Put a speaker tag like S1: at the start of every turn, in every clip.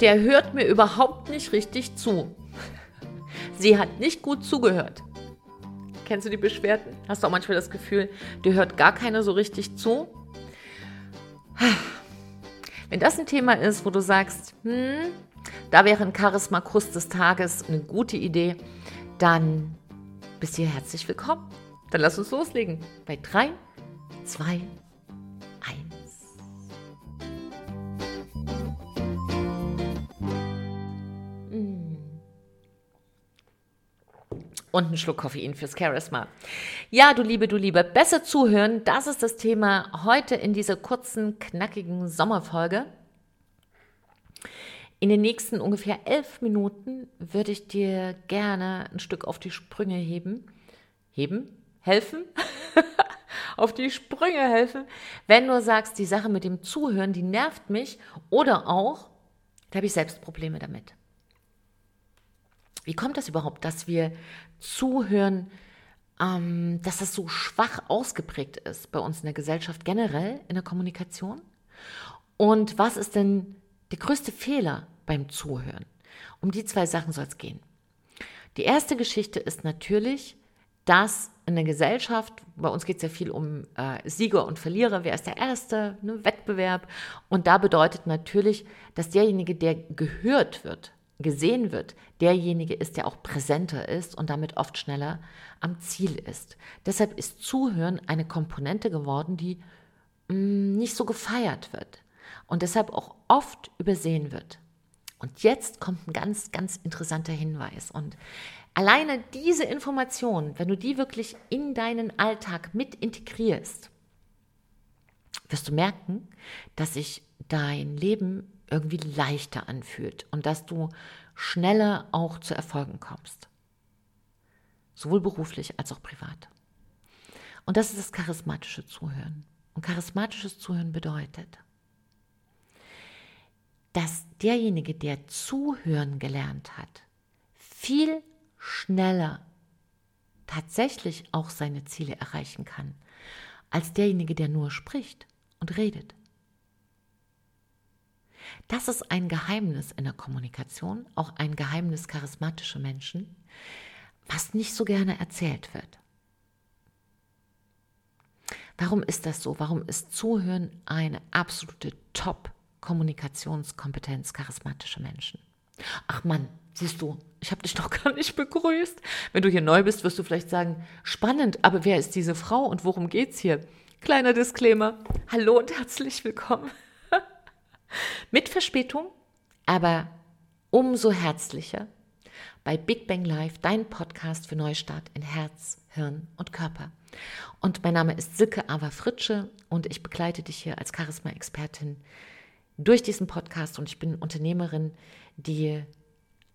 S1: der hört mir überhaupt nicht richtig zu. Sie hat nicht gut zugehört. Kennst du die Beschwerden? Hast du auch manchmal das Gefühl, dir hört gar keiner so richtig zu? Wenn das ein Thema ist, wo du sagst, hm, da wäre ein Charisma-Kurs des Tages eine gute Idee, dann bist du hier herzlich willkommen. Dann lass uns loslegen. Bei 3, 2, 1. und einen Schluck Koffein fürs Charisma. Ja, du Liebe, du Liebe, besser zuhören, das ist das Thema heute in dieser kurzen, knackigen Sommerfolge. In den nächsten ungefähr elf Minuten würde ich dir gerne ein Stück auf die Sprünge heben. Heben? Helfen? auf die Sprünge helfen, wenn du sagst, die Sache mit dem Zuhören, die nervt mich oder auch, da habe ich selbst Probleme damit. Wie kommt das überhaupt, dass wir zuhören, ähm, dass das so schwach ausgeprägt ist bei uns in der Gesellschaft generell in der Kommunikation? Und was ist denn der größte Fehler beim Zuhören? Um die zwei Sachen soll es gehen. Die erste Geschichte ist natürlich, dass in der Gesellschaft, bei uns geht es ja viel um äh, Sieger und Verlierer, wer ist der Erste, ne, Wettbewerb. Und da bedeutet natürlich, dass derjenige, der gehört wird, gesehen wird, derjenige ist, der auch präsenter ist und damit oft schneller am Ziel ist. Deshalb ist Zuhören eine Komponente geworden, die mm, nicht so gefeiert wird und deshalb auch oft übersehen wird. Und jetzt kommt ein ganz, ganz interessanter Hinweis. Und alleine diese Information, wenn du die wirklich in deinen Alltag mit integrierst, wirst du merken, dass sich dein Leben irgendwie leichter anfühlt und dass du schneller auch zu Erfolgen kommst. Sowohl beruflich als auch privat. Und das ist das charismatische Zuhören. Und charismatisches Zuhören bedeutet, dass derjenige, der zuhören gelernt hat, viel schneller tatsächlich auch seine Ziele erreichen kann, als derjenige, der nur spricht und redet. Das ist ein Geheimnis in der Kommunikation, auch ein Geheimnis charismatischer Menschen, was nicht so gerne erzählt wird. Warum ist das so? Warum ist Zuhören eine absolute Top-Kommunikationskompetenz charismatischer Menschen? Ach Mann, siehst du, ich habe dich doch gar nicht begrüßt. Wenn du hier neu bist, wirst du vielleicht sagen, spannend, aber wer ist diese Frau und worum geht's hier? Kleiner Disclaimer. Hallo und herzlich willkommen. Mit Verspätung, aber umso herzlicher bei Big Bang Live, dein Podcast für Neustart in Herz, Hirn und Körper. Und mein Name ist Silke Ava Fritsche und ich begleite dich hier als Charisma-Expertin durch diesen Podcast und ich bin Unternehmerin, die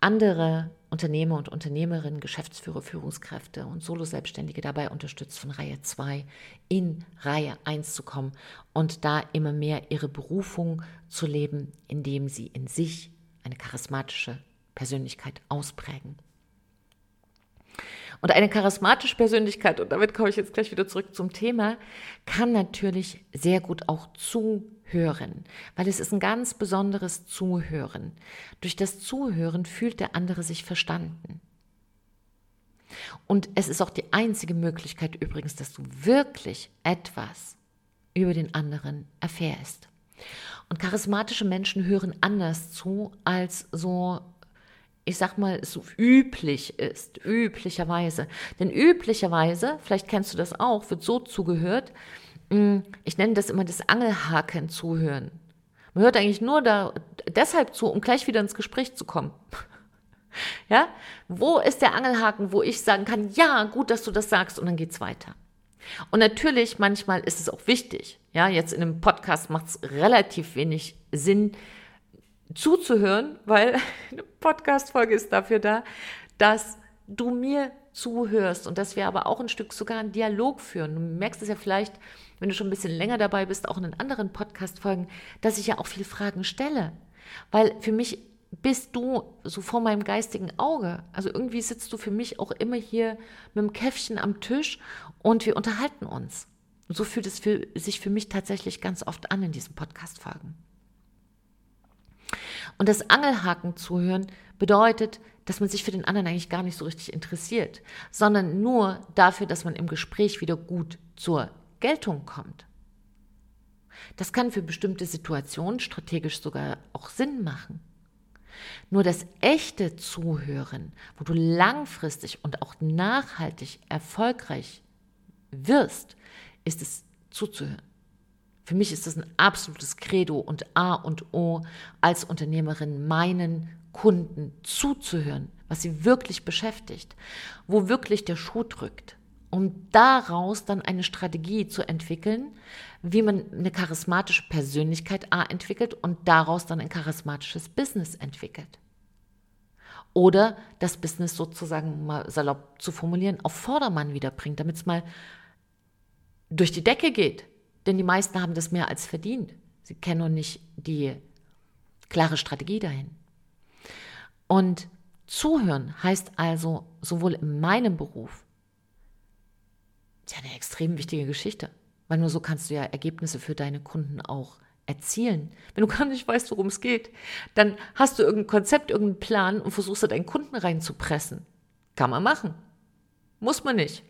S1: andere Unternehmer und Unternehmerinnen, Geschäftsführer, Führungskräfte und Solo-Selbstständige dabei unterstützt, von Reihe 2 in Reihe 1 zu kommen und da immer mehr ihre Berufung zu leben, indem sie in sich eine charismatische Persönlichkeit ausprägen. Und eine charismatische Persönlichkeit, und damit komme ich jetzt gleich wieder zurück zum Thema, kann natürlich sehr gut auch zuhören, weil es ist ein ganz besonderes Zuhören. Durch das Zuhören fühlt der andere sich verstanden. Und es ist auch die einzige Möglichkeit übrigens, dass du wirklich etwas über den anderen erfährst. Und charismatische Menschen hören anders zu als so ich sag mal, so üblich ist, üblicherweise. Denn üblicherweise, vielleicht kennst du das auch, wird so zugehört, hm, ich nenne das immer das Angelhaken zuhören. Man hört eigentlich nur da, deshalb zu, um gleich wieder ins Gespräch zu kommen. Ja? Wo ist der Angelhaken, wo ich sagen kann, ja, gut, dass du das sagst und dann geht's weiter. Und natürlich, manchmal ist es auch wichtig. Ja, jetzt in einem Podcast macht es relativ wenig Sinn, zuzuhören, weil eine Podcast-Folge ist dafür da, dass du mir zuhörst und dass wir aber auch ein Stück sogar einen Dialog führen. Du merkst es ja vielleicht, wenn du schon ein bisschen länger dabei bist, auch in den anderen Podcast-Folgen, dass ich ja auch viele Fragen stelle. Weil für mich bist du so vor meinem geistigen Auge. Also irgendwie sitzt du für mich auch immer hier mit dem Käffchen am Tisch und wir unterhalten uns. Und so fühlt es für, sich für mich tatsächlich ganz oft an in diesen Podcast-Folgen. Und das Angelhaken zuhören bedeutet, dass man sich für den anderen eigentlich gar nicht so richtig interessiert, sondern nur dafür, dass man im Gespräch wieder gut zur Geltung kommt. Das kann für bestimmte Situationen strategisch sogar auch Sinn machen. Nur das echte Zuhören, wo du langfristig und auch nachhaltig erfolgreich wirst, ist es zuzuhören. Für mich ist das ein absolutes Credo und A und O als Unternehmerin, meinen Kunden zuzuhören, was sie wirklich beschäftigt, wo wirklich der Schuh drückt, um daraus dann eine Strategie zu entwickeln, wie man eine charismatische Persönlichkeit A entwickelt und daraus dann ein charismatisches Business entwickelt. Oder das Business sozusagen mal salopp zu formulieren, auf Vordermann wiederbringt, damit es mal durch die Decke geht. Denn die meisten haben das mehr als verdient. Sie kennen noch nicht die klare Strategie dahin. Und zuhören heißt also sowohl in meinem Beruf, ist ja eine extrem wichtige Geschichte, weil nur so kannst du ja Ergebnisse für deine Kunden auch erzielen. Wenn du gar nicht weißt, worum es geht, dann hast du irgendein Konzept, irgendeinen Plan und versuchst da deinen Kunden reinzupressen. Kann man machen. Muss man nicht.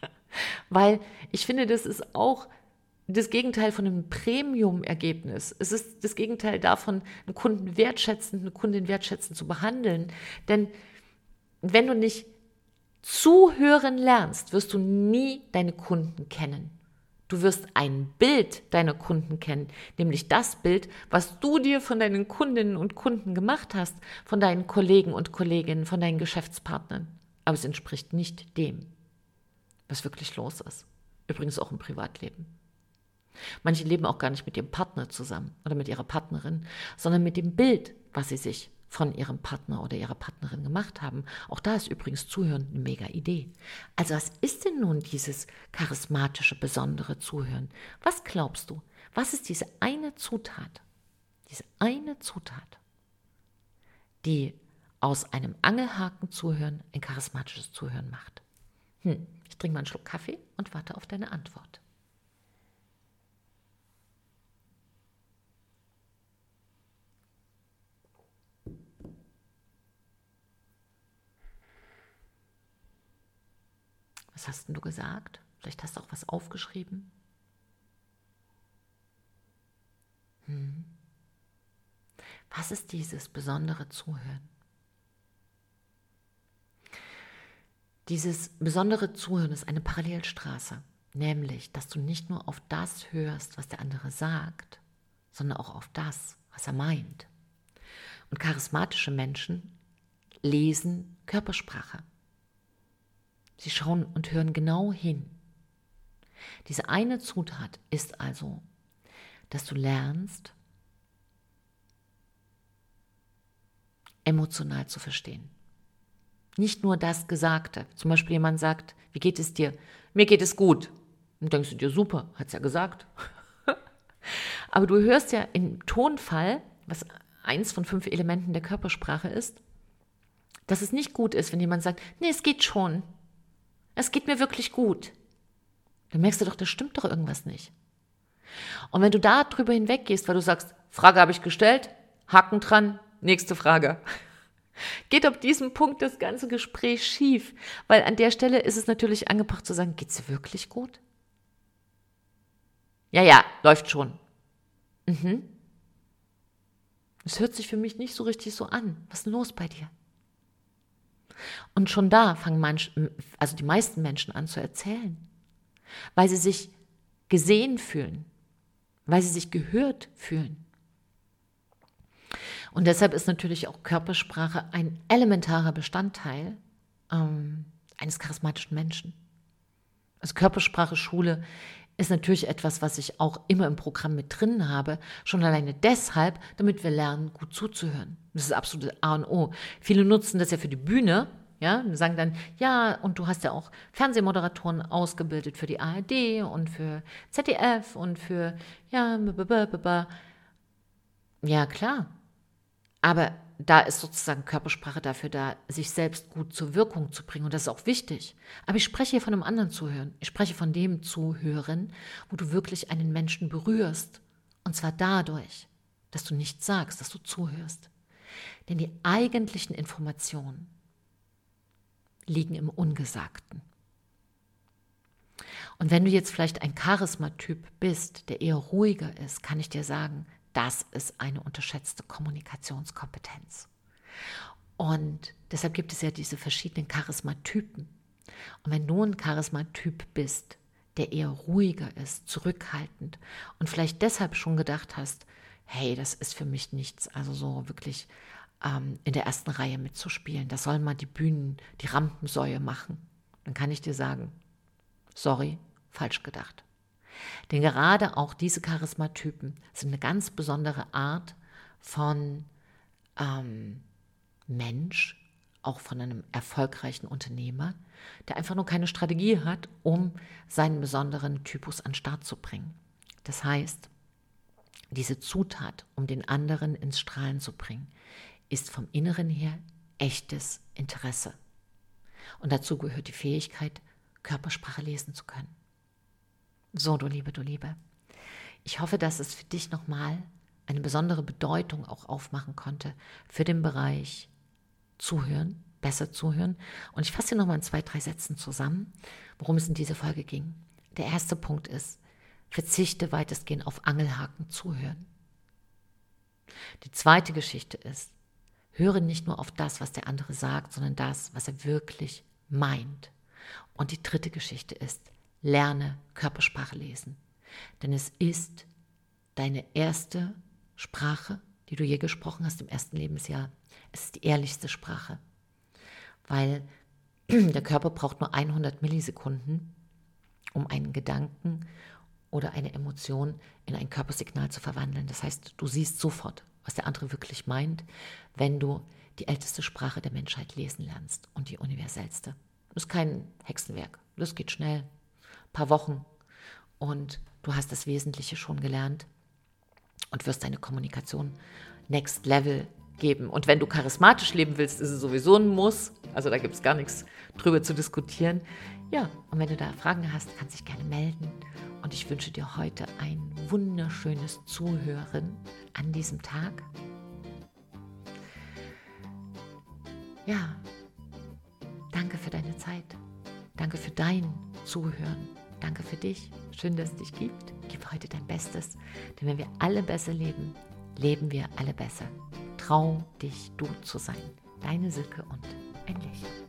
S1: weil ich finde, das ist auch das Gegenteil von einem Premium-Ergebnis. Es ist das Gegenteil davon, einen Kunden wertschätzend, eine Kundin wertschätzend zu behandeln. Denn wenn du nicht zuhören lernst, wirst du nie deine Kunden kennen. Du wirst ein Bild deiner Kunden kennen, nämlich das Bild, was du dir von deinen Kundinnen und Kunden gemacht hast, von deinen Kollegen und Kolleginnen, von deinen Geschäftspartnern. Aber es entspricht nicht dem, was wirklich los ist. Übrigens auch im Privatleben. Manche leben auch gar nicht mit ihrem Partner zusammen oder mit ihrer Partnerin, sondern mit dem Bild, was sie sich von ihrem Partner oder ihrer Partnerin gemacht haben. Auch da ist übrigens Zuhören eine mega Idee. Also was ist denn nun dieses charismatische, besondere Zuhören? Was glaubst du? Was ist diese eine Zutat? Diese eine Zutat, die aus einem Angelhaken Zuhören ein charismatisches Zuhören macht. Hm, ich trinke mal einen Schluck Kaffee und warte auf deine Antwort. Was hast denn du gesagt? Vielleicht hast du auch was aufgeschrieben. Hm. Was ist dieses besondere Zuhören? Dieses besondere Zuhören ist eine Parallelstraße, nämlich, dass du nicht nur auf das hörst, was der andere sagt, sondern auch auf das, was er meint. Und charismatische Menschen lesen Körpersprache. Sie schauen und hören genau hin. Diese eine Zutat ist also, dass du lernst, emotional zu verstehen. Nicht nur das Gesagte. Zum Beispiel jemand sagt, wie geht es dir? Mir geht es gut. Und denkst du dir, super, hat es ja gesagt. Aber du hörst ja im Tonfall, was eins von fünf Elementen der Körpersprache ist, dass es nicht gut ist, wenn jemand sagt, nee, es geht schon. Es geht mir wirklich gut. Dann merkst du doch, das stimmt doch irgendwas nicht. Und wenn du da drüber hinweggehst, weil du sagst, Frage habe ich gestellt, Haken dran, nächste Frage. Geht auf diesem Punkt das ganze Gespräch schief, weil an der Stelle ist es natürlich angebracht zu sagen, geht's wirklich gut? Ja, ja, läuft schon. Mhm. Es hört sich für mich nicht so richtig so an. Was ist denn los bei dir? Und schon da fangen manch, also die meisten Menschen an zu erzählen, weil sie sich gesehen fühlen, weil sie sich gehört fühlen. Und deshalb ist natürlich auch Körpersprache ein elementarer Bestandteil ähm, eines charismatischen Menschen. Also Körpersprache Schule ist natürlich etwas, was ich auch immer im Programm mit drin habe, schon alleine deshalb, damit wir lernen, gut zuzuhören. Das ist absolut A und O. Viele nutzen das ja für die Bühne, ja, und sagen dann, ja, und du hast ja auch Fernsehmoderatoren ausgebildet für die ARD und für ZDF und für, ja, ja, klar. Aber da ist sozusagen Körpersprache dafür da, sich selbst gut zur Wirkung zu bringen. Und das ist auch wichtig. Aber ich spreche hier von einem anderen Zuhören. Ich spreche von dem Zuhören, wo du wirklich einen Menschen berührst. Und zwar dadurch, dass du nichts sagst, dass du zuhörst. Denn die eigentlichen Informationen liegen im Ungesagten. Und wenn du jetzt vielleicht ein Charismatyp bist, der eher ruhiger ist, kann ich dir sagen, das ist eine unterschätzte Kommunikationskompetenz. Und deshalb gibt es ja diese verschiedenen Charismatypen. Und wenn du ein Charismatyp bist, der eher ruhiger ist, zurückhaltend und vielleicht deshalb schon gedacht hast, hey, das ist für mich nichts, also so wirklich ähm, in der ersten Reihe mitzuspielen, das sollen mal die Bühnen, die Rampensäue machen, dann kann ich dir sagen, sorry, falsch gedacht. Denn gerade auch diese Charismatypen sind eine ganz besondere Art von ähm, Mensch, auch von einem erfolgreichen Unternehmer, der einfach nur keine Strategie hat, um seinen besonderen Typus an Start zu bringen. Das heißt, diese Zutat, um den anderen ins Strahlen zu bringen, ist vom Inneren her echtes Interesse. Und dazu gehört die Fähigkeit, Körpersprache lesen zu können. So, du Liebe, du Liebe. Ich hoffe, dass es für dich nochmal eine besondere Bedeutung auch aufmachen konnte für den Bereich Zuhören, besser zuhören. Und ich fasse nochmal in zwei, drei Sätzen zusammen, worum es in dieser Folge ging. Der erste Punkt ist, verzichte weitestgehend auf Angelhaken zuhören. Die zweite Geschichte ist, höre nicht nur auf das, was der andere sagt, sondern das, was er wirklich meint. Und die dritte Geschichte ist, lerne Körpersprache lesen. Denn es ist deine erste Sprache, die du je gesprochen hast im ersten Lebensjahr. Es ist die ehrlichste Sprache, weil der Körper braucht nur 100 Millisekunden, um einen Gedanken oder eine Emotion in ein Körpersignal zu verwandeln. Das heißt, du siehst sofort, was der andere wirklich meint, wenn du die älteste Sprache der Menschheit lesen lernst und die universellste. Das ist kein Hexenwerk. Das geht schnell. Paar Wochen. Und du hast das Wesentliche schon gelernt und wirst deine Kommunikation next level geben. Und wenn du charismatisch leben willst, ist es sowieso ein Muss. Also da gibt es gar nichts drüber zu diskutieren. Ja, und wenn du da Fragen hast, kannst du dich gerne melden. Und ich wünsche dir heute ein wunderschönes Zuhören an diesem Tag. Ja, danke für deine Zeit. Danke für dein Zuhören. Danke für dich. Schön, dass es dich gibt. Gib heute dein Bestes. Denn wenn wir alle besser leben, leben wir alle besser. Trau dich, du zu sein. Deine Silke und ein Lächeln.